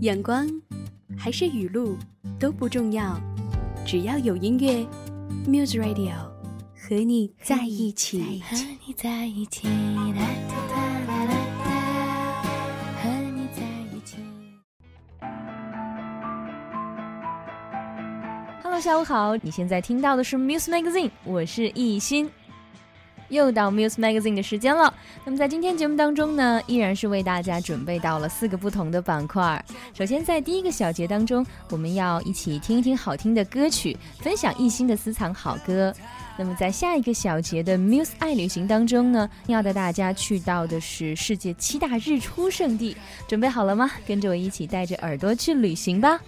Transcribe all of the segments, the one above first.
阳光还是雨露都不重要，只要有音乐，Muse Radio 和你在一起。和你在一起。Hello，下午好，你现在听到的是 Muse Magazine，我是艺欣。又到 Muse Magazine 的时间了。那么在今天节目当中呢，依然是为大家准备到了四个不同的板块。首先在第一个小节当中，我们要一起听一听好听的歌曲，分享艺兴的私藏好歌。那么在下一个小节的 Muse 爱旅行当中呢，要带大家去到的是世界七大日出圣地。准备好了吗？跟着我一起带着耳朵去旅行吧。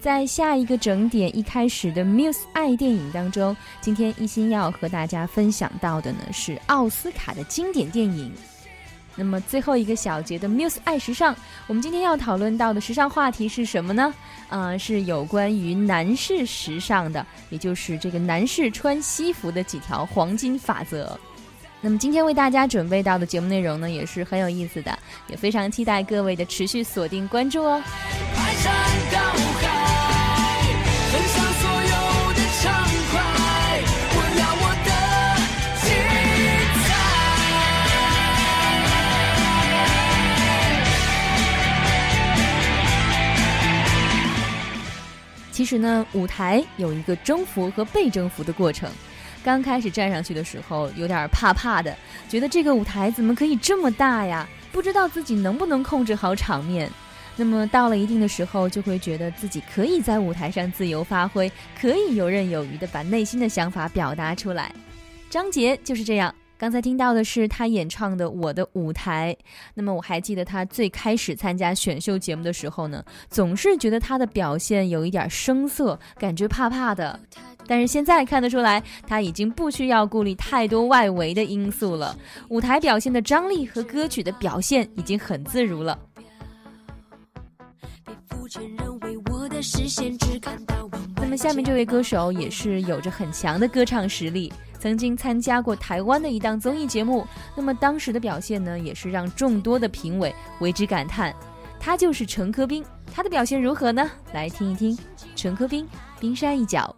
在下一个整点一开始的 Muse 爱电影当中，今天一心要和大家分享到的呢是奥斯卡的经典电影。那么最后一个小节的 Muse 爱时尚，我们今天要讨论到的时尚话题是什么呢？呃，是有关于男士时尚的，也就是这个男士穿西服的几条黄金法则。那么今天为大家准备到的节目内容呢，也是很有意思的，也非常期待各位的持续锁定关注哦。其实呢，舞台有一个征服和被征服的过程。刚开始站上去的时候，有点怕怕的，觉得这个舞台怎么可以这么大呀？不知道自己能不能控制好场面。那么到了一定的时候，就会觉得自己可以在舞台上自由发挥，可以游刃有余的把内心的想法表达出来。张杰就是这样。刚才听到的是他演唱的《我的舞台》。那么我还记得他最开始参加选秀节目的时候呢，总是觉得他的表现有一点生涩，感觉怕怕的。但是现在看得出来，他已经不需要顾虑太多外围的因素了。舞台表现的张力和歌曲的表现已经很自如了。那么下面这位歌手也是有着很强的歌唱实力。曾经参加过台湾的一档综艺节目，那么当时的表现呢，也是让众多的评委为之感叹。他就是陈科斌，他的表现如何呢？来听一听陈科斌，冰山一角。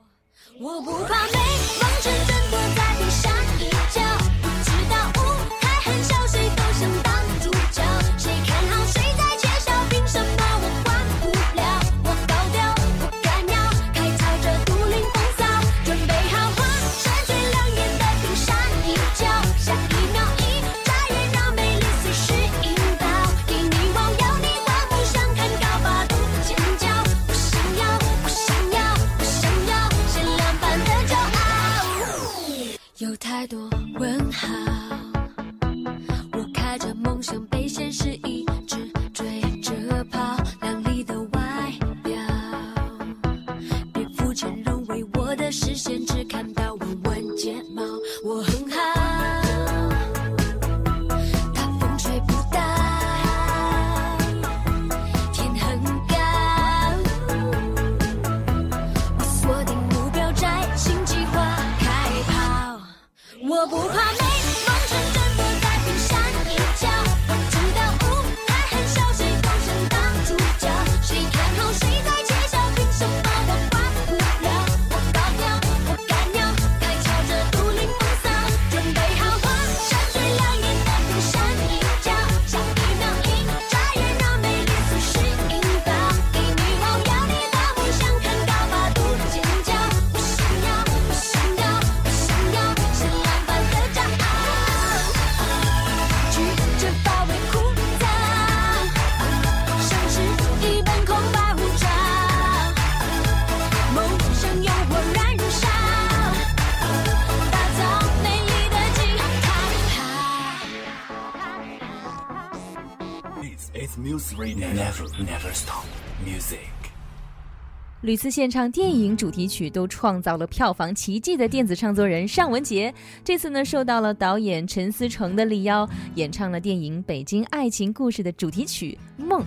我不怕美，屡次献唱电影主题曲都创造了票房奇迹的电子唱作人尚雯婕，这次呢受到了导演陈思诚的力邀，演唱了电影《北京爱情故事》的主题曲《梦》。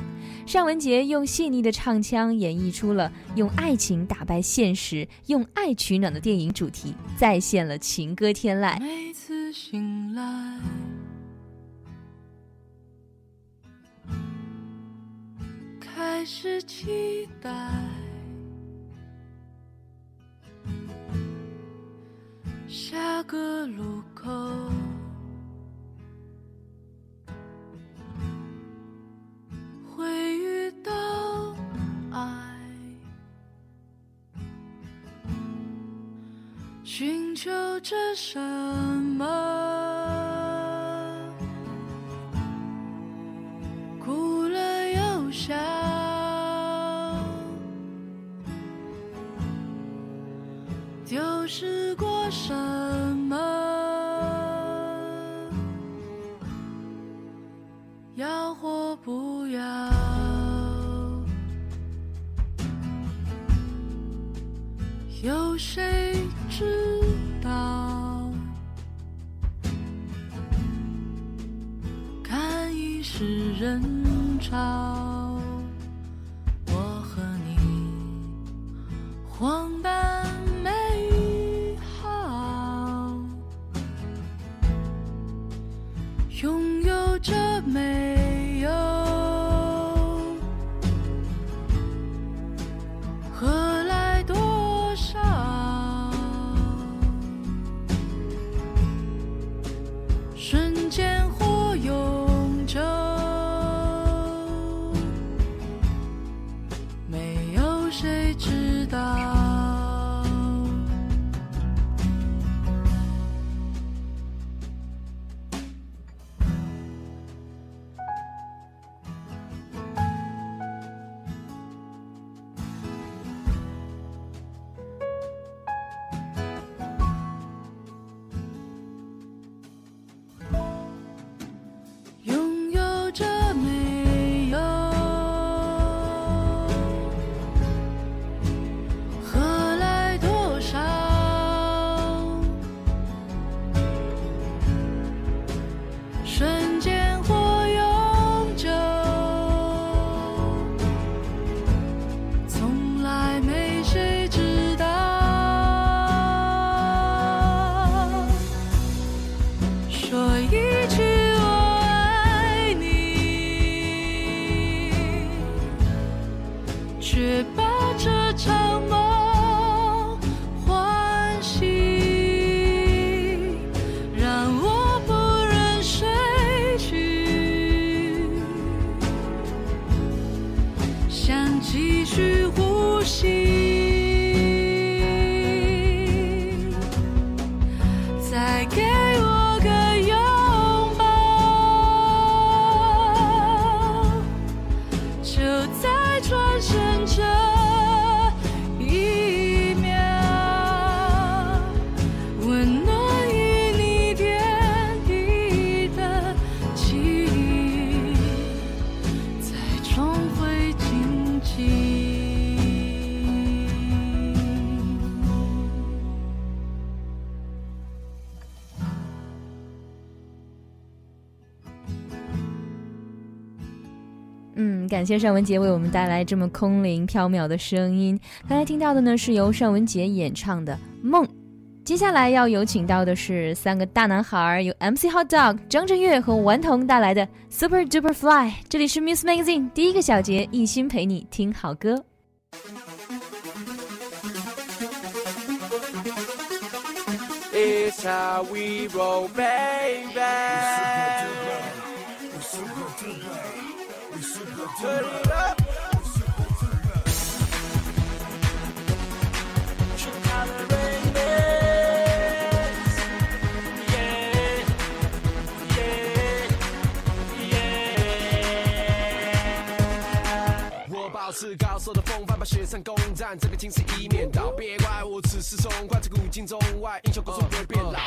尚雯婕用细腻的唱腔演绎出了用爱情打败现实、用爱取暖的电影主题，再现了情歌天籁。每次醒来。还是期待。下个路口会遇到爱，寻求着什么？丢失过什么？要或不要？有谁知道？看一世人潮，谁知道。感谢尚雯婕为我们带来这么空灵飘渺的声音。刚才听到的呢，是由尚雯婕演唱的《梦》。接下来要有请到的是三个大男孩，由 MC Hot Dog、张震岳和顽童带来的 Super Duper Fly。这里是 Muse Magazine 第一个小节，一心陪你听好歌。It's how we roll, baby. 我保持高手的风范，把雪山攻占，这个情势一面倒。别怪我此时松快，这古今中外，英雄故事不会变老。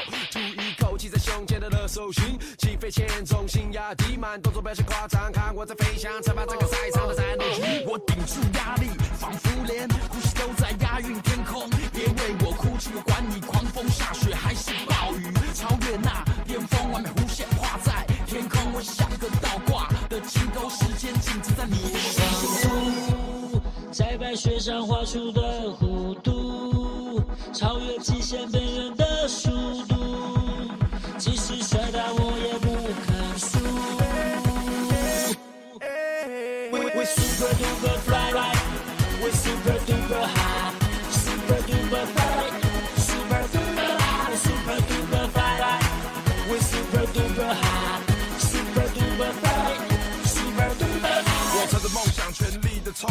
吐一口气在胸前的热手心，起飞前重心压低慢，动作表现夸张，看我在飞翔，才把这个赛场的战斗机。我顶住压力，仿佛连呼吸都在押韵天空。别为我哭泣，我管你狂风下雪还是暴雨，超越那巅峰，完美弧线画在天空。我像个倒挂的金钩，时间静止在你的心中。在白雪上画出的弧度，超越极限边缘的速度，倒我也不肯输。 We, we We super duper fly, right? We super duper high, super duper fly, super duper high, super duper fly, right? We super duper high, super duper fly, super duper high. 我朝着梦想全力的冲，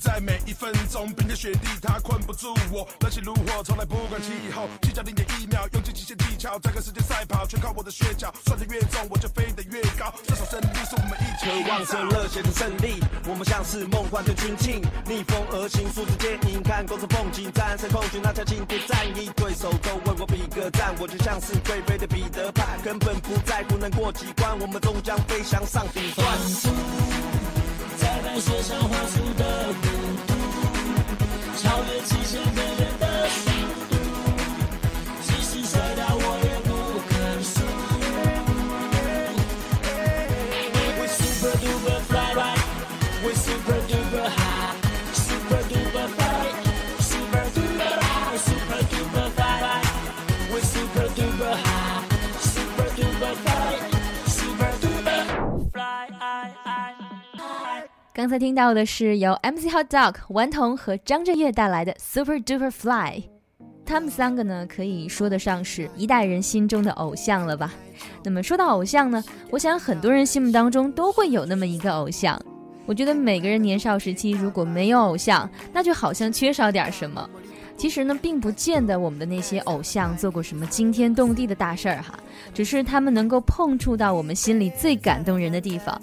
在每一分钟，冰天雪地他困不住我，热情如火，从来不管气候，计较零点一秒，用尽极限技巧，在跟世界赛跑，全靠我的血脚，算得越重我就飞得越高，这场胜利是我们一起渴望着热血的胜利，我们像是梦幻的军庆，逆风而行，数字接应，看公车风景，战胜空军那条经典战役，对手都为我比个赞，我就像是会飞的彼得潘，根本不在乎能过几关，我们终将飞翔上顶端。在白雪上画出的弧度，超越极限边缘的速度，即使摔倒我也不肯输。We super duper fly right, we super duper high, super duper fly, super duper high, super duper fly right, we super duper high, super duper fly, 刚才听到的是由 MC Hot Dog 顽童和张震岳带来的 Super Duper Fly。他们三个呢，可以说得上是一代人心中的偶像了吧？那么说到偶像呢，我想很多人心目当中都会有那么一个偶像。我觉得每个人年少时期如果没有偶像，那就好像缺少点什么。其实呢，并不见得我们的那些偶像做过什么惊天动地的大事儿哈，只是他们能够碰触到我们心里最感动人的地方。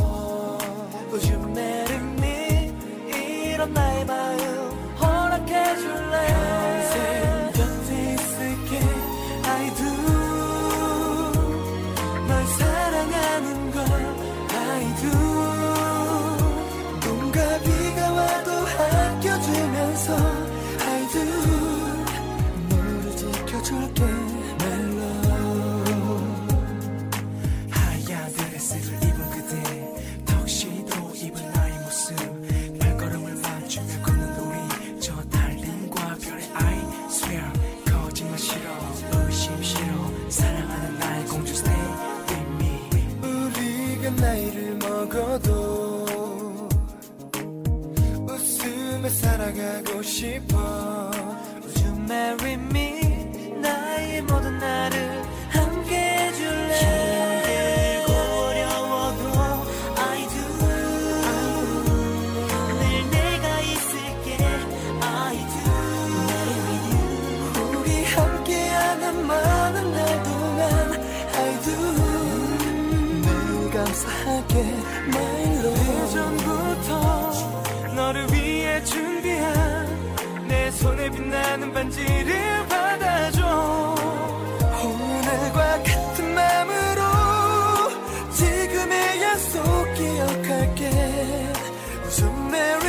반지를 받아줘. 오늘과 같은 마음으로 지금의 약속 기억할게. you marry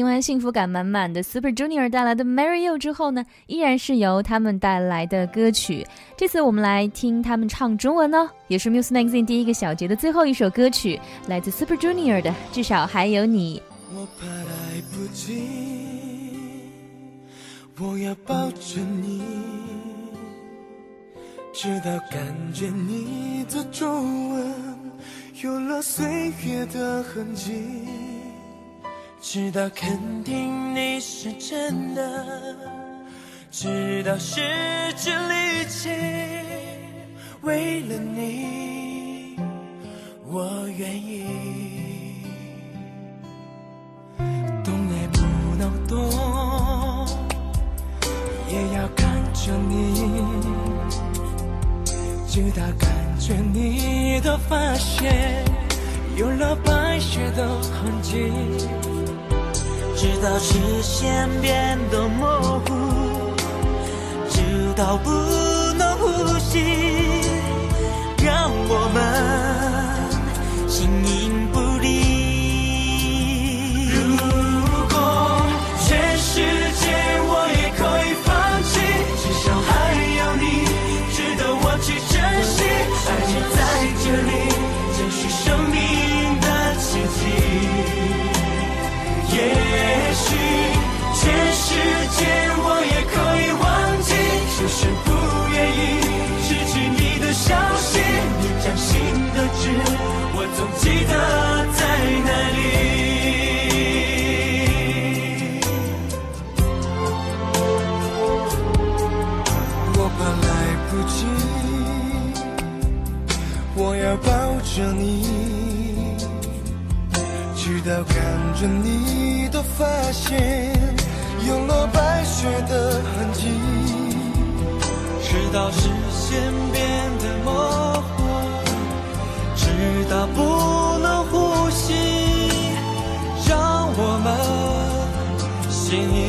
听完幸福感满满的 Super Junior 带来的《Marry You》之后呢，依然是由他们带来的歌曲。这次我们来听他们唱中文呢，也是 Muse Magazine 第一个小节的最后一首歌曲，来自 Super Junior 的《至少还有你》。我怕来不及，我要抱着你，直到感觉你的皱纹有了岁月的痕迹，直到肯定你是真的，直到失去力气，为了你，我愿意。动也不能动，也要看着你。直到感觉你的发线有了白雪的痕迹，直到视线变得模糊，直到不能呼吸，让我们我要抱着你，直到看着你的发线有了白雪的痕迹，直到视线变得模糊，直到不能呼吸，让我们形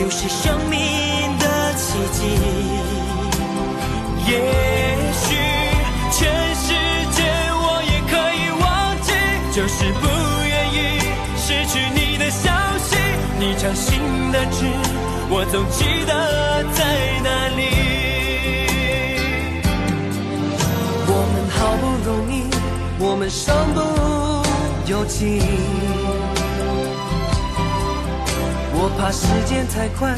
就是生命的奇迹。也许全世界我也可以忘记，就是不愿意失去你的消息。你掌心的痣，我总记得在哪里。我们好不容易，我们身不由己。怕时间太快，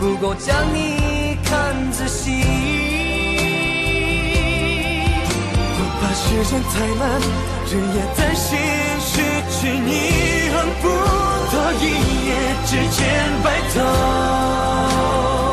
不够将你看仔细。我怕时间太慢，日夜担心失去你，恨不得一夜之间白头。